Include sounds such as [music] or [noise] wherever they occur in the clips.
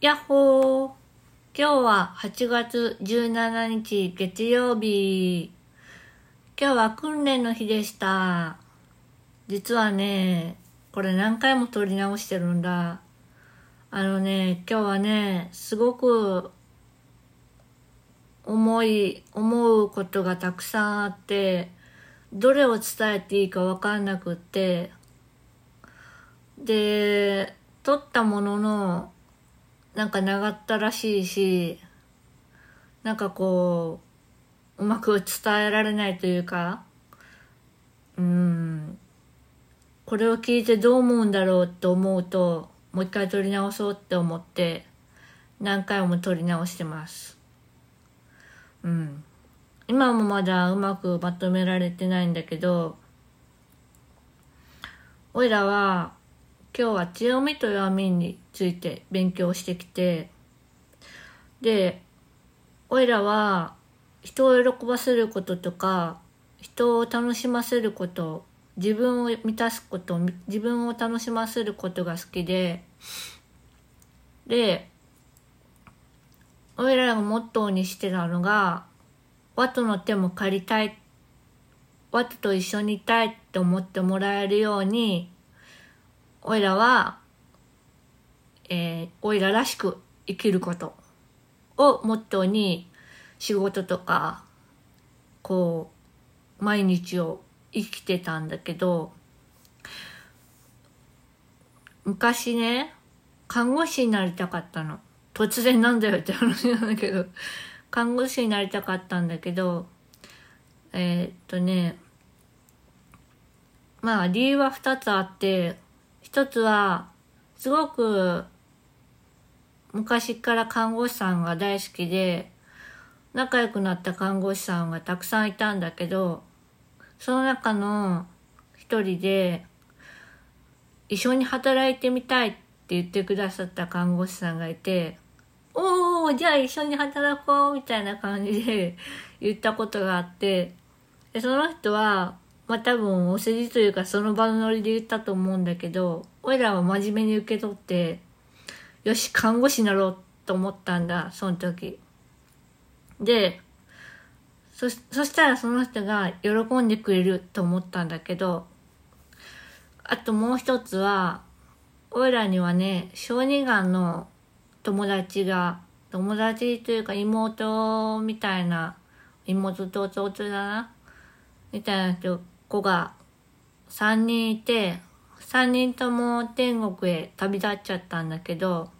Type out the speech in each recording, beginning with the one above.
やっほー今日は8月17日月曜日。今日は訓練の日でした。実はね、これ何回も撮り直してるんだ。あのね、今日はね、すごく思い、思うことがたくさんあって、どれを伝えていいかわかんなくって、で、撮ったものの、なんか長ったらしいし、なんかこう、うまく伝えられないというか、うん、これを聞いてどう思うんだろうと思うと、もう一回撮り直そうって思って、何回も撮り直してます。うん。今もまだうまくまとめられてないんだけど、おいらは今日は強みと弱みについて勉強してきて、で、おいらは人を喜ばせることとか、人を楽しませること、自分を満たすこと、自分を楽しませることが好きで、で、おいらがモットーにしてたのが、ワトの手も借りたい、ワトと一緒にいたいって思ってもらえるように、おいらは、えー、おいららしく生きることをモットーに仕事とか、こう、毎日を生きてたんだけど、昔ね、看護師になりたかったの。突然なんだよって話なんだけど、看護師になりたかったんだけど、えーっとね、まあ理由は二つあって、一つは、すごく昔から看護師さんが大好きで、仲良くなった看護師さんがたくさんいたんだけど、その中の一人で、一緒に働いてみたいって言ってくださった看護師さんがいて、おー、じゃあ一緒に働こうみたいな感じで言ったことがあって、でその人は、まあ多分お世辞というかその場のノリで言ったと思うんだけど、おいらは真面目に受け取って、よし、看護師になろうと思ったんだ、その時。で、そ、そしたらその人が喜んでくれると思ったんだけど、あともう一つは、おいらにはね、小児がんの友達が、友達というか妹みたいな、妹と弟だな、みたいな人子が3人いて、3人とも天国へ旅立っちゃったんだけど、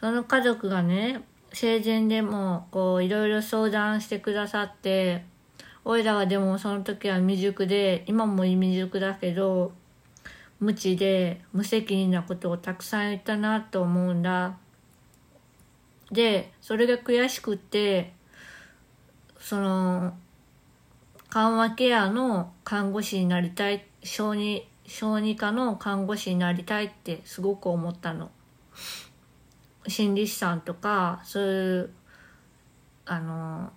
その家族がね、生前でもこういろいろ相談してくださって、おいらはでもその時は未熟で、今も未熟だけど、無知で無責任なことをたくさん言ったなと思うんだ。で、それが悔しくって、その、緩和ケアの看護師になりたい、小児、小児科の看護師になりたいってすごく思ったの。心理師さんとか、そういう、あの、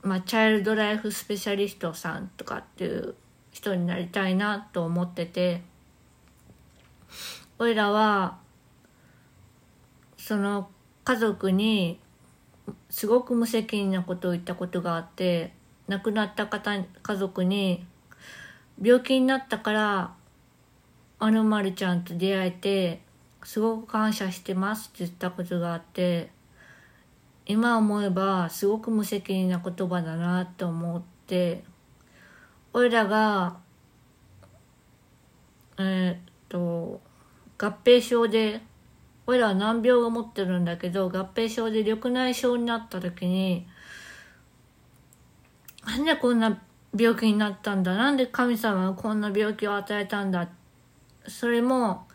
まあ、チャイルドライフスペシャリストさんとかっていう人になりたいなと思ってて、おいらは、その家族にすごく無責任なことを言ったことがあって、亡くなった方、家族に、病気になったから、あのまるちゃんと出会えて、すごく感謝してますって言ったことがあって、今思えばすごく無責任な言葉だなと思って、おいらが、えーっと、合併症で、おいらは難病を持ってるんだけど、合併症で緑内障になった時に、なんでこんな病気になったんだ？なんで神様はこんな病気を与えたんだ？それも、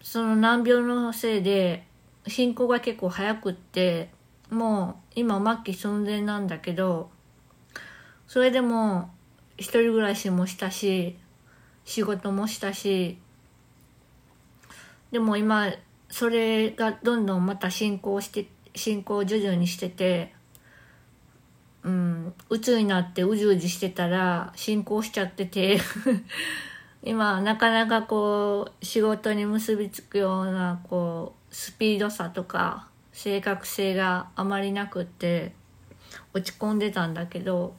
その難病のせいで、進行が結構早くって、もう今末期寸前なんだけど、それでも一人暮らしもしたし、仕事もしたし、でも今、それがどんどんまた進行して、進行を徐々にしてて、うん、鬱になってうじうじしてたら進行しちゃってて。[laughs] 今なかなかこう仕事に結びつくようなこうスピードさとか正確性があまりなくって落ち込んでたんだけど。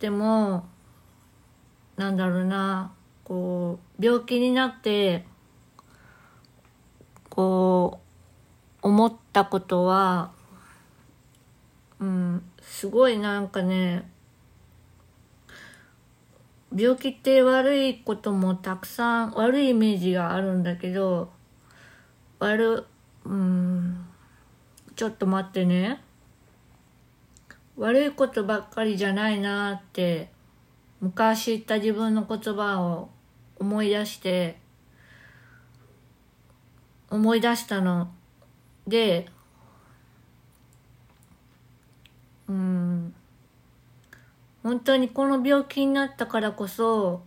でもなんだろうなこう病気になってこう思ったことはうんすごいなんかね病気って悪いこともたくさん悪いイメージがあるんだけど悪うんちょっと待ってね。悪いことばっかりじゃないなって昔言った自分の言葉を思い出して思い出したの。で本当にこの病気になったからこそ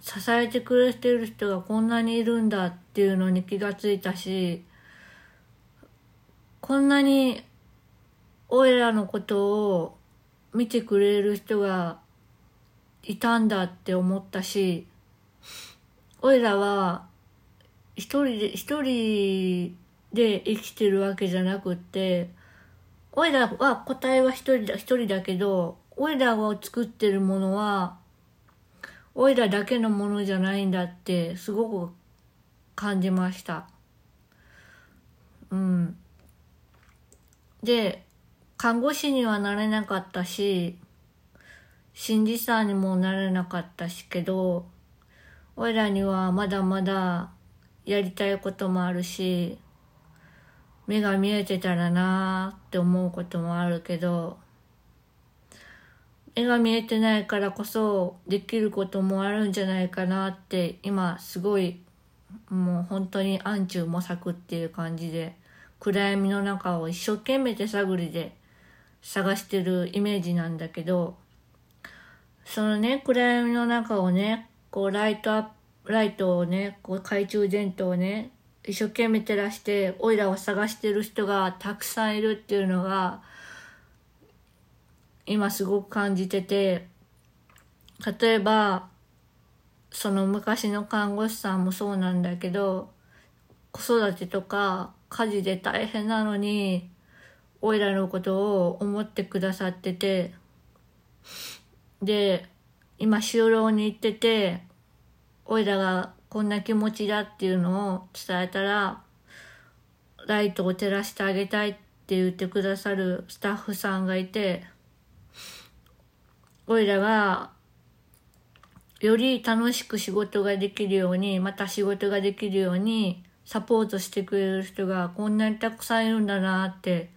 支えてくれてる人がこんなにいるんだっていうのに気がついたしこんなにおいらのことを見てくれる人がいたんだって思ったしおいらは一人で一人で生きてるわけじゃなくっておいらは答えは一人だ一人だけどおいらを作ってるものはおいらだけのものじゃないんだってすごく感じました。うん。で看護師にはなれなかったし心理師にもなれなかったしけどおいらにはまだまだやりたいこともあるし目が見えてたらなーって思うこともあるけど目が見えてないからこそできることもあるんじゃないかなって今すごいもう本当に暗中模索っていう感じで暗闇の中を一生懸命手探りで探してるイメージなんだけどそのね暗闇の中をねこうライトアップライトをねこう懐中電灯をね一生懸命照らしてオイラを探してる人がたくさんいるっていうのが今すごく感じてて例えばその昔の看護師さんもそうなんだけど子育てとか家事で大変なのにおいらのことを思ってくださっててで今就労に行ってておいらがこんな気持ちだっていうのを伝えたらライトを照らしてあげたいって言ってくださるスタッフさんがいておいらがより楽しく仕事ができるようにまた仕事ができるようにサポートしてくれる人がこんなにたくさんいるんだなって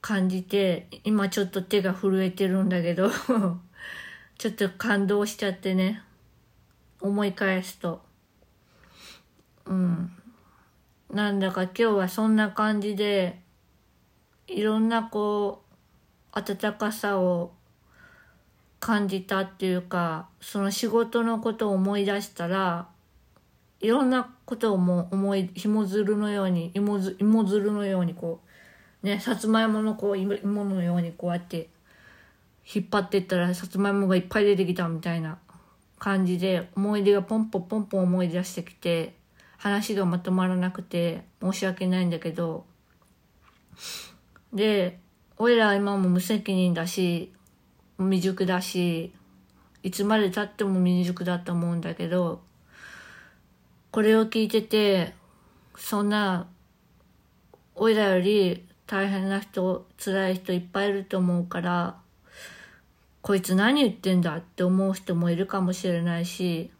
感じて今ちょっと手が震えてるんだけど [laughs] ちょっと感動しちゃってね。思い返すと。うん。なんだか今日はそんな感じでいろんなこう温かさを感じたっていうかその仕事のことを思い出したらいろんなことをもう思い紐づるのように芋づ芋づるのようにこうねさつまいものこう芋のようにこうやって引っ張ってったらさつまいもがいっぱい出てきたみたいな感じで思い出がポンポンポンポン思い出してきて話がまとまらなくて申し訳ないんだけど。で俺ら今も無責任だし未熟だしいつまでたっても未熟だと思うんだけどこれを聞いててそんな俺らより大変な人辛い人いっぱいいると思うからこいつ何言ってんだって思う人もいるかもしれないし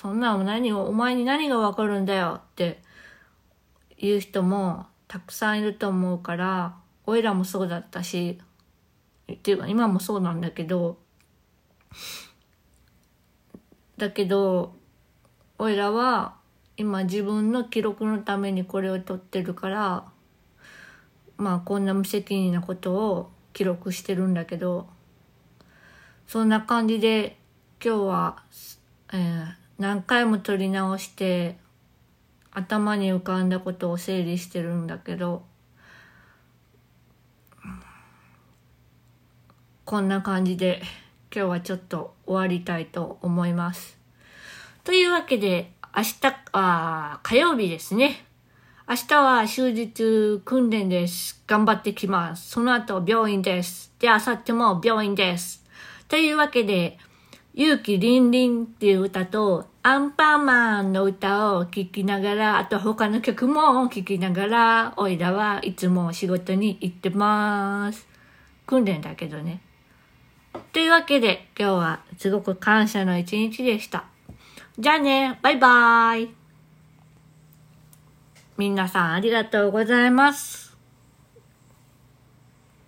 そんなの何をお前に何がわかるんだよって言う人もたくさんいると思うから俺らもそうだったしっていうか今もそうなんだけどだけど俺らは今自分の記録のためにこれを撮ってるからまあこんな無責任なことを記録してるんだけどそんな感じで今日は、えー、何回も撮り直して頭に浮かんだことを整理してるんだけどこんな感じで今日はちょっと終わりたいと思います。というわけで、明日、あ火曜日ですね。明日は終日訓練です。頑張ってきます。その後病院です。で、明後日も病院です。というわけで、勇気りんりんっていう歌と、アンパンマンの歌を聴きながら、あと他の曲も聴きながら、おいらはいつも仕事に行ってます。訓練だけどね。というわけで、今日はすごく感謝の一日でした。じゃあね、バイバーイ。皆さんありがとうございます。